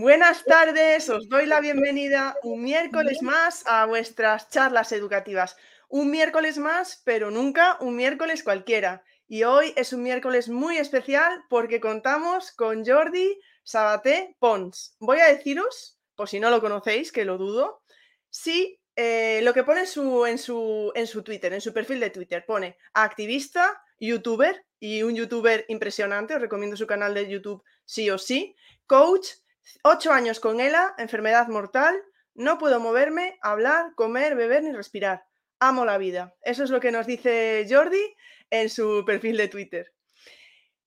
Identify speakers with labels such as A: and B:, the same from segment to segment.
A: Buenas tardes, os doy la bienvenida un miércoles más a vuestras charlas educativas. Un miércoles más, pero nunca un miércoles cualquiera. Y hoy es un miércoles muy especial porque contamos con Jordi Sabaté Pons. Voy a deciros, por si no lo conocéis, que lo dudo, si eh, lo que pone su, en, su, en su Twitter, en su perfil de Twitter, pone activista, youtuber y un youtuber impresionante, os recomiendo su canal de YouTube sí o sí, coach Ocho años con ELA, enfermedad mortal, no puedo moverme, hablar, comer, beber ni respirar. Amo la vida. Eso es lo que nos dice Jordi en su perfil de Twitter.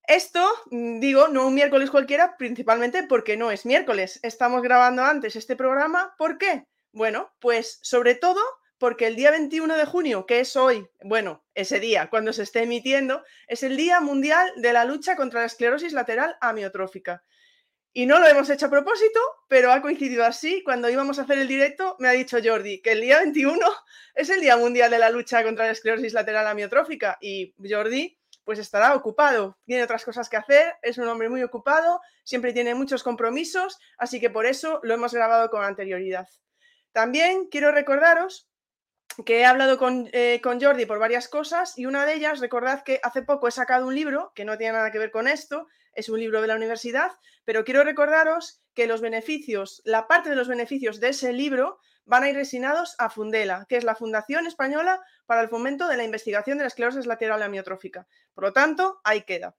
A: Esto, mm, digo, no un miércoles cualquiera, principalmente porque no es miércoles. Estamos grabando antes este programa. ¿Por qué? Bueno, pues sobre todo porque el día 21 de junio, que es hoy, bueno, ese día, cuando se esté emitiendo, es el Día Mundial de la Lucha contra la Esclerosis Lateral Amiotrófica. Y no lo hemos hecho a propósito, pero ha coincidido así. Cuando íbamos a hacer el directo, me ha dicho Jordi que el día 21 es el Día Mundial de la Lucha contra la Esclerosis Lateral Amiotrófica. Y Jordi, pues estará ocupado. Tiene otras cosas que hacer, es un hombre muy ocupado, siempre tiene muchos compromisos, así que por eso lo hemos grabado con anterioridad. También quiero recordaros que he hablado con, eh, con, Jordi por varias cosas y una de ellas, recordad que hace poco he sacado un libro que no tiene nada que ver con esto, es un libro de la universidad, pero quiero recordaros que los beneficios, la parte de los beneficios de ese libro van a ir destinados a Fundela, que es la Fundación Española para el Fomento de la Investigación de la Esclerosis Lateral Amiotrófica. Por lo tanto, ahí queda.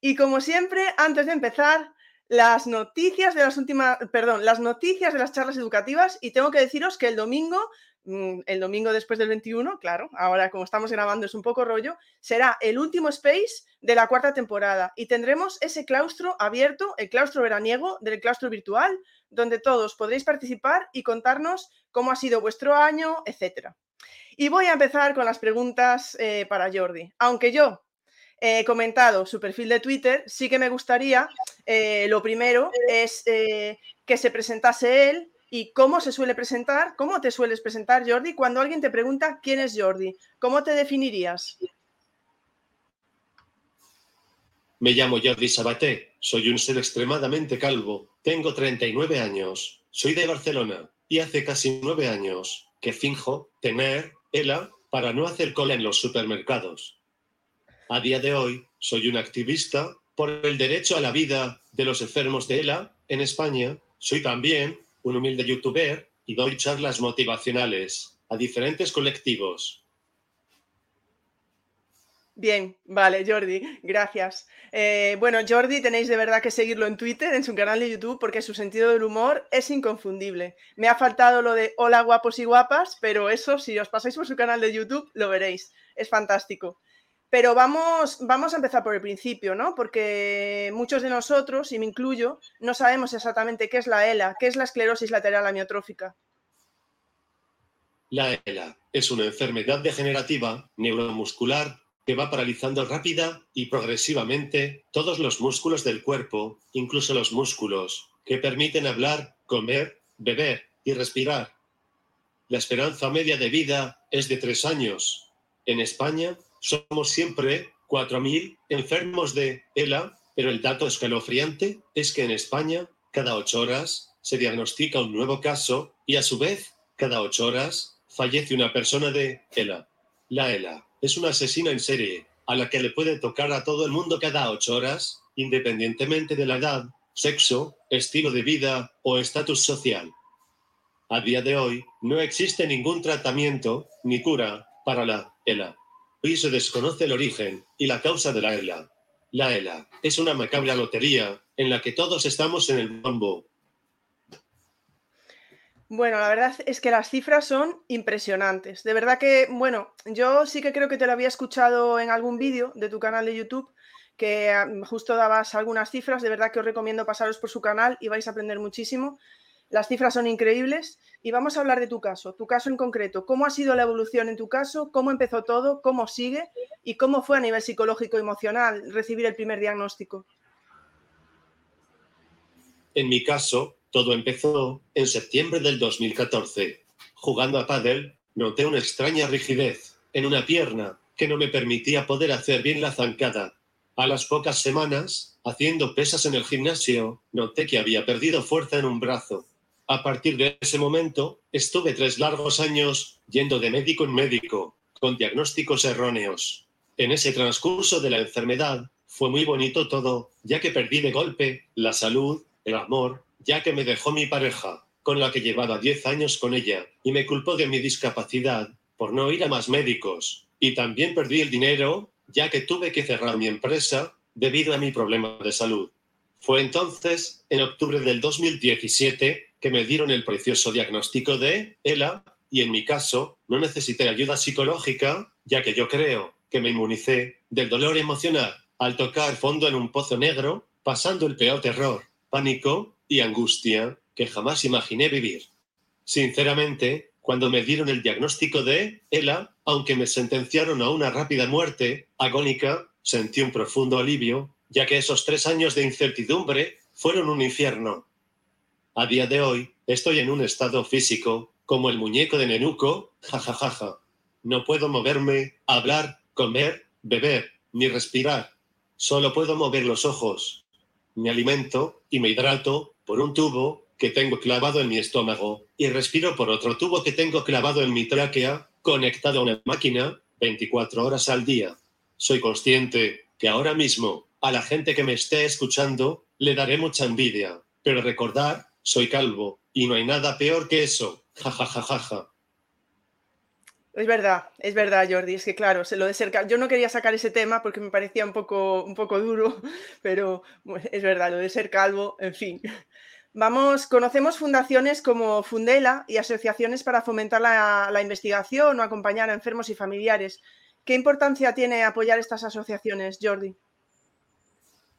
A: Y como siempre, antes de empezar, las noticias de las últimas, perdón, las noticias de las charlas educativas y tengo que deciros que el domingo el domingo después del 21, claro, ahora como estamos grabando es un poco rollo, será el último space de la cuarta temporada y tendremos ese claustro abierto, el claustro veraniego del claustro virtual, donde todos podréis participar y contarnos cómo ha sido vuestro año, etc. Y voy a empezar con las preguntas eh, para Jordi. Aunque yo he comentado su perfil de Twitter, sí que me gustaría, eh, lo primero es eh, que se presentase él, ¿Y cómo se suele presentar? ¿Cómo te sueles presentar, Jordi, cuando alguien te pregunta quién es Jordi? ¿Cómo te definirías?
B: Me llamo Jordi Sabaté, soy un ser extremadamente calvo, tengo 39 años, soy de Barcelona y hace casi nueve años que finjo tener ELA para no hacer cola en los supermercados. A día de hoy soy un activista por el derecho a la vida de los enfermos de ELA en España. Soy también un humilde youtuber y doy charlas motivacionales a diferentes colectivos.
A: Bien, vale, Jordi, gracias. Eh, bueno, Jordi, tenéis de verdad que seguirlo en Twitter, en su canal de YouTube, porque su sentido del humor es inconfundible. Me ha faltado lo de hola guapos y guapas, pero eso, si os pasáis por su canal de YouTube, lo veréis. Es fantástico. Pero vamos, vamos a empezar por el principio, ¿no? Porque muchos de nosotros, y me incluyo, no sabemos exactamente qué es la ELA, qué es la esclerosis lateral amiotrófica.
B: La ELA es una enfermedad degenerativa neuromuscular que va paralizando rápida y progresivamente todos los músculos del cuerpo, incluso los músculos que permiten hablar, comer, beber y respirar. La esperanza media de vida es de tres años. En España, somos siempre 4.000 enfermos de ELA, pero el dato escalofriante es que en España, cada ocho horas, se diagnostica un nuevo caso y a su vez, cada ocho horas, fallece una persona de ELA. La ELA es una asesina en serie, a la que le puede tocar a todo el mundo cada ocho horas, independientemente de la edad, sexo, estilo de vida o estatus social. A día de hoy, no existe ningún tratamiento ni cura para la ELA se desconoce el origen y la causa de la ELA. La ELA es una macabra lotería en la que todos estamos en el bombo.
A: Bueno, la verdad es que las cifras son impresionantes. De verdad que, bueno, yo sí que creo que te lo había escuchado en algún vídeo de tu canal de YouTube, que justo dabas algunas cifras. De verdad que os recomiendo pasaros por su canal y vais a aprender muchísimo. Las cifras son increíbles y vamos a hablar de tu caso, tu caso en concreto. ¿Cómo ha sido la evolución en tu caso? ¿Cómo empezó todo? ¿Cómo sigue? ¿Y cómo fue a nivel psicológico y emocional recibir el primer diagnóstico?
B: En mi caso, todo empezó en septiembre del 2014. Jugando a pádel, noté una extraña rigidez en una pierna que no me permitía poder hacer bien la zancada. A las pocas semanas, haciendo pesas en el gimnasio, noté que había perdido fuerza en un brazo. A partir de ese momento, estuve tres largos años yendo de médico en médico, con diagnósticos erróneos. En ese transcurso de la enfermedad, fue muy bonito todo, ya que perdí de golpe la salud, el amor, ya que me dejó mi pareja, con la que llevaba 10 años con ella, y me culpó de mi discapacidad por no ir a más médicos. Y también perdí el dinero, ya que tuve que cerrar mi empresa debido a mi problema de salud. Fue entonces, en octubre del 2017, que me dieron el precioso diagnóstico de ELA y en mi caso no necesité ayuda psicológica, ya que yo creo que me inmunicé del dolor emocional al tocar fondo en un pozo negro, pasando el peor terror pánico y angustia que jamás imaginé vivir. Sinceramente, cuando me dieron el diagnóstico de ELA, aunque me sentenciaron a una rápida muerte agónica, sentí un profundo alivio, ya que esos tres años de incertidumbre fueron un infierno. A día de hoy, estoy en un estado físico, como el muñeco de Nenuco, jajajaja. No puedo moverme, hablar, comer, beber, ni respirar. Solo puedo mover los ojos, me alimento y me hidrato por un tubo que tengo clavado en mi estómago y respiro por otro tubo que tengo clavado en mi tráquea, conectado a una máquina 24 horas al día. Soy consciente que ahora mismo a la gente que me esté escuchando le daré mucha envidia, pero recordar, soy calvo y no hay nada peor que eso. Ja, ja, ja, ja, ja.
A: Es verdad, es verdad, Jordi. Es que claro, lo de ser yo no quería sacar ese tema porque me parecía un poco, un poco duro, pero es verdad, lo de ser calvo, en fin. Vamos, conocemos fundaciones como Fundela y asociaciones para fomentar la, la investigación o acompañar a enfermos y familiares. ¿Qué importancia tiene apoyar estas asociaciones, Jordi?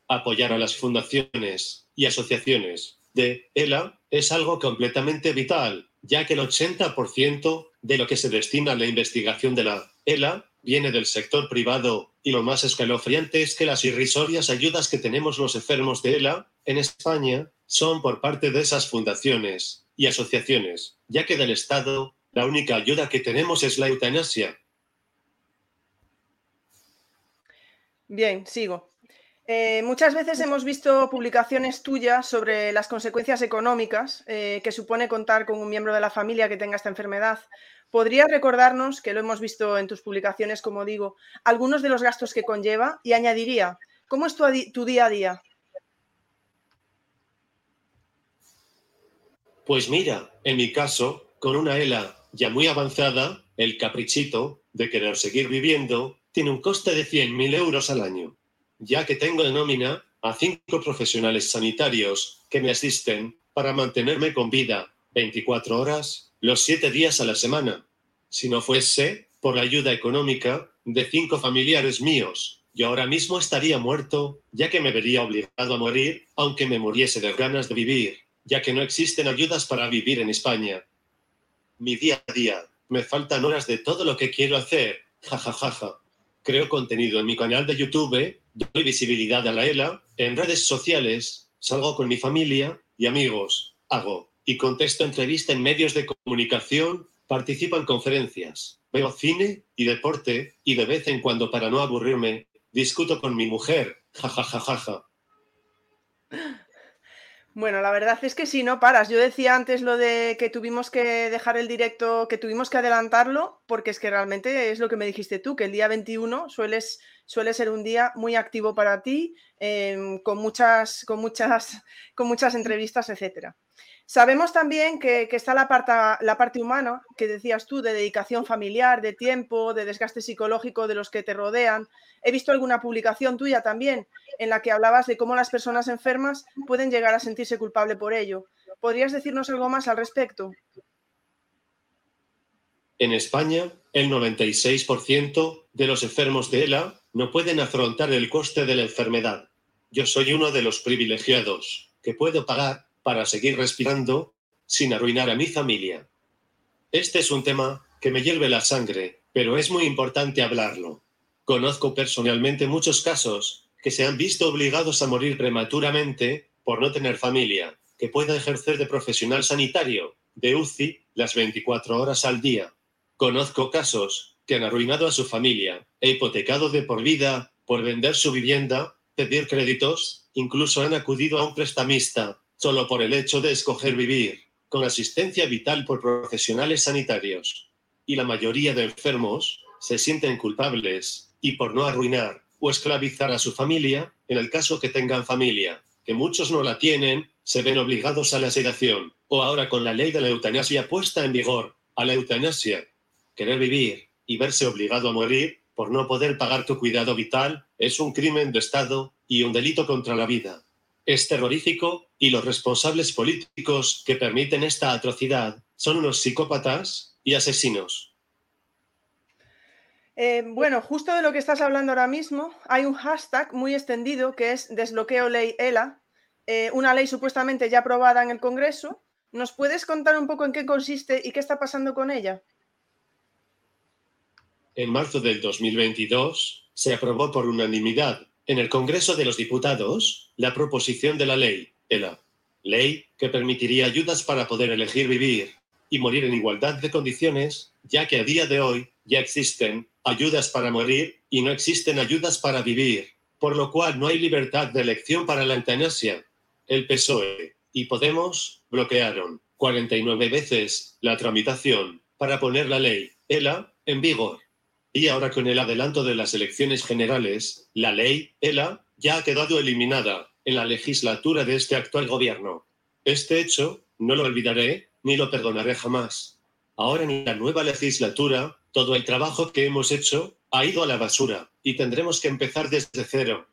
B: Apoyar a las fundaciones y asociaciones de ELA es algo completamente vital, ya que el 80% de lo que se destina a la investigación de la ELA viene del sector privado y lo más escalofriante es que las irrisorias ayudas que tenemos los enfermos de ELA en España son por parte de esas fundaciones y asociaciones, ya que del Estado la única ayuda que tenemos es la eutanasia.
A: Bien, sigo. Eh, muchas veces hemos visto publicaciones tuyas sobre las consecuencias económicas eh, que supone contar con un miembro de la familia que tenga esta enfermedad. ¿Podrías recordarnos, que lo hemos visto en tus publicaciones, como digo, algunos de los gastos que conlleva? Y añadiría, ¿cómo es tu, día a día?
B: Pues mira, en mi caso, con una ELA ya muy avanzada, el caprichito de querer seguir viviendo tiene un coste de 100.000 euros al año, ya que tengo de nómina a cinco profesionales sanitarios que me asisten para mantenerme con vida 24 horas los siete días a la semana. Si no fuese por la ayuda económica de cinco familiares míos, yo ahora mismo estaría muerto, ya que me vería obligado a morir, aunque me muriese de ganas de vivir, ya que no existen ayudas para vivir en España. Mi día a día, me faltan horas de todo lo que quiero hacer, jajajaja. Creo contenido en mi canal de YouTube, doy visibilidad a la ELA, en redes sociales, salgo con mi familia y amigos, hago y contesto entrevista en medios de comunicación, participo en conferencias, veo cine y deporte y de vez en cuando para no aburrirme, discuto con mi mujer. Ja,
A: Bueno, la verdad es que sí, no paras. Yo decía antes lo de que tuvimos que dejar el directo, que tuvimos que adelantarlo, porque es que realmente es lo que me dijiste tú, que el día 21 sueles, suele ser un día muy activo para ti, em, con, muchas, con, muchas, con muchas entrevistas, etcétera. Sabemos también que, está la parte, la parte humana, que decías tú, de dedicación familiar, de tiempo, de desgaste psicológico de los que te rodean. He visto alguna publicación tuya también en la que hablabas de cómo las personas enfermas pueden llegar a sentirse culpable por ello. ¿Podrías decirnos algo más al respecto?
B: En España, el 96% de los enfermos de ELA no pueden afrontar el coste de la enfermedad. Yo soy uno de los privilegiados que puedo pagar para seguir respirando sin arruinar a mi familia. Este es un tema que me hierve la sangre, pero es muy importante hablarlo. Conozco personalmente muchos casos que se han visto obligados a morir prematuramente por no tener familia, que pueda ejercer de profesional sanitario, de UCI, las 24 horas al día. Conozco casos que han arruinado a su familia e hipotecado de por vida por vender su vivienda, pedir créditos, incluso han acudido a un prestamista, solo por el hecho de escoger vivir, con asistencia vital por profesionales sanitarios. Y la mayoría de enfermos se sienten culpables, y por no arruinar o esclavizar a su familia, en el caso que tengan familia, que muchos no la tienen, se ven obligados a la sedación, o ahora con la ley de la eutanasia puesta en vigor, a la eutanasia. Querer vivir y verse obligado a morir por no poder pagar tu cuidado vital es un crimen de Estado y un delito contra la vida. Es terrorífico y los responsables políticos que permiten esta atrocidad son unos psicópatas y asesinos.
A: Eh, bueno, justo de lo que estás hablando ahora mismo, hay un hashtag muy extendido que es desbloqueo ley ELA, eh, una ley supuestamente ya aprobada en el Congreso. ¿Nos puedes contar un poco en qué consiste y qué está pasando con ella?
B: En marzo del 2022 se aprobó por unanimidad en el Congreso de los Diputados la proposición de la ley ELA, ley que permitiría ayudas para poder elegir vivir y morir en igualdad de condiciones, ya que a día de hoy ya existen ayudas para morir y no existen ayudas para vivir, por lo cual no hay libertad de elección para la eutanasia. El PSOE y Podemos bloquearon 49 veces la tramitación para poner la ley ELA en vigor. Y ahora con el adelanto de las elecciones generales, la ley ELA ya ha quedado eliminada en la legislatura de este actual gobierno. Este hecho no lo olvidaré ni lo perdonaré jamás. Ahora en la nueva legislatura todo el trabajo que hemos hecho ha ido a la basura y tendremos que empezar desde cero.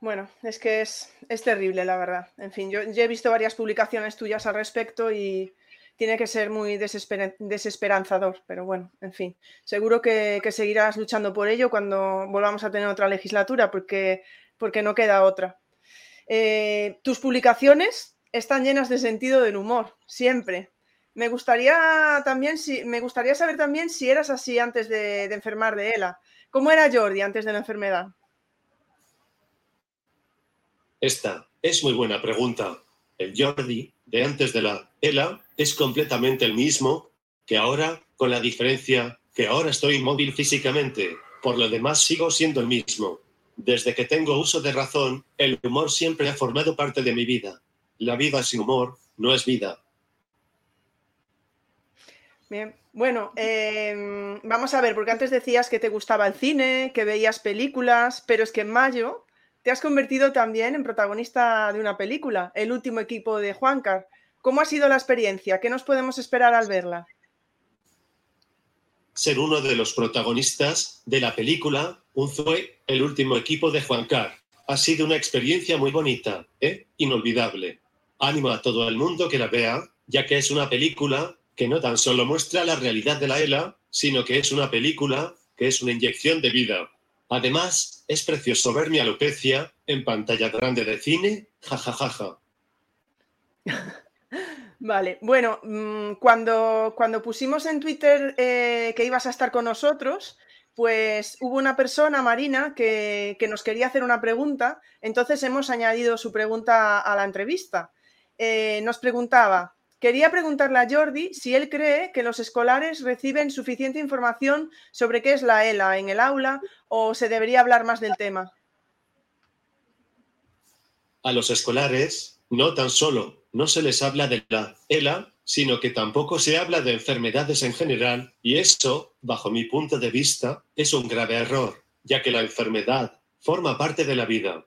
A: Bueno, es que es, terrible, la verdad. En fin, yo, he visto varias publicaciones tuyas al respecto y tiene que ser muy desesperanzador, pero bueno, en fin, seguro que, seguirás luchando por ello cuando volvamos a tener otra legislatura, porque, porque no queda otra. Eh, tus publicaciones están llenas de sentido del humor, siempre. Me gustaría también si, me gustaría saber también si eras así antes de, enfermar de ELA. ¿Cómo era Jordi antes de la enfermedad?
B: Esta es muy buena pregunta. El Jordi de antes de la ELA es completamente el mismo que ahora, con la diferencia que ahora estoy inmóvil físicamente. Por lo demás sigo siendo el mismo. Desde que tengo uso de razón, el humor siempre ha formado parte de mi vida. La vida sin humor no es vida.
A: Bien, bueno, em, vamos a ver, porque antes decías que te gustaba el cine, que veías películas, pero es que en mayo te has convertido también en protagonista de una película, El último equipo de Juancar. ¿Cómo ha sido la experiencia? ¿Qué nos podemos esperar al verla?
B: Ser uno de los protagonistas de la película Un Zoe, El último equipo de Juancar. Ha sido una experiencia muy bonita, ¿eh? inolvidable. Ánimo a todo el mundo que la vea, ya que es una película que no tan solo muestra la realidad de la ELA, sino que es una película que es una inyección de vida. Además, es precioso ver mi alopecia en pantalla grande de cine, jajajaja.
A: Vale, bueno, mm, cuando, cuando pusimos en Twitter eh, que ibas a estar con nosotros, pues hubo una persona, Marina, que, nos quería hacer una pregunta, entonces hemos añadido su pregunta a la entrevista. Eh, nos preguntaba, Quería preguntarle a Jordi si él cree que los escolares reciben suficiente información sobre qué es la ELA en el aula o se debería hablar más del tema.
B: A los escolares no tan solo no se les habla de la ELA, sino que tampoco se habla de enfermedades en general y eso, bajo mi punto de vista, es un grave error, ya que la enfermedad forma parte de la vida.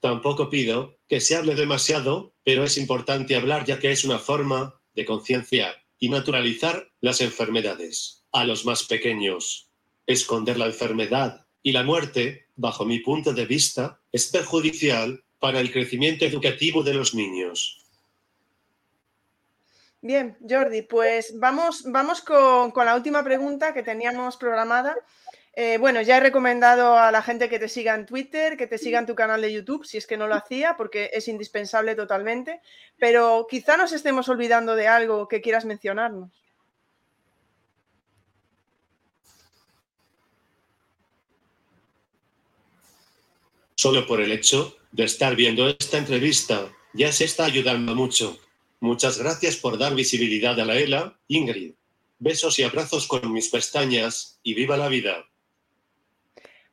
B: Tampoco pido que se hable demasiado, pero es importante hablar ya que es una forma de concienciar y naturalizar las enfermedades. A los más pequeños, esconder la enfermedad y la muerte, bajo mi punto de vista, es perjudicial para el crecimiento educativo de los niños.
A: Bien, Jordi, pues vamos, vamos con, la última pregunta que teníamos programada. Eh, bueno, ya he recomendado a la gente que te siga en Twitter, que te siga en tu canal de YouTube, si es que no lo hacía, porque es indispensable totalmente. Pero quizá nos estemos olvidando de algo que quieras mencionarnos.
B: Solo por el hecho de estar viendo esta entrevista, ya se está ayudando mucho. Muchas gracias por dar visibilidad a la ELA, Ingrid. Besos y abrazos con mis pestañas, y viva la vida.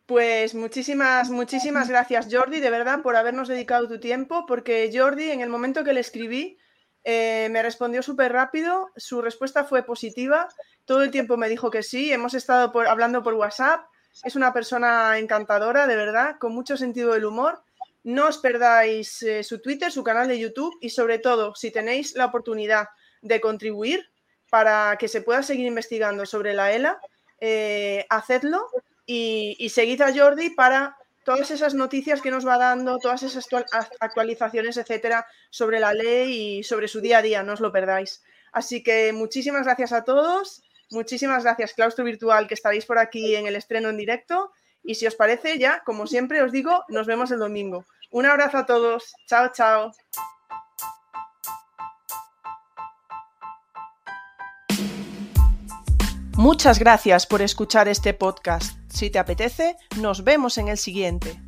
A: Pues muchísimas, muchísimas gracias Jordi, de verdad, por habernos dedicado tu tiempo, porque Jordi, en el momento que le escribí, eh, me respondió súper rápido, su respuesta fue positiva, todo el tiempo me dijo que sí, hemos estado hablando por WhatsApp, es una persona encantadora, de verdad, con mucho sentido del humor. No os perdáis eh, su Twitter, su canal de YouTube y sobre todo, si tenéis la oportunidad de contribuir para que se pueda seguir investigando sobre la ELA, eh, hacedlo y, seguid a Jordi para todas esas noticias que nos va dando, todas esas actualizaciones, etcétera, sobre la ley y sobre su día a día, no os lo perdáis. Así que muchísimas gracias a todos, muchísimas gracias Claustro Virtual que estaréis por aquí en el estreno en directo y si os parece ya, como siempre os digo, nos vemos el domingo. Un abrazo a todos, chao, chao. Muchas gracias por escuchar este podcast. Si te apetece, nos vemos en el siguiente.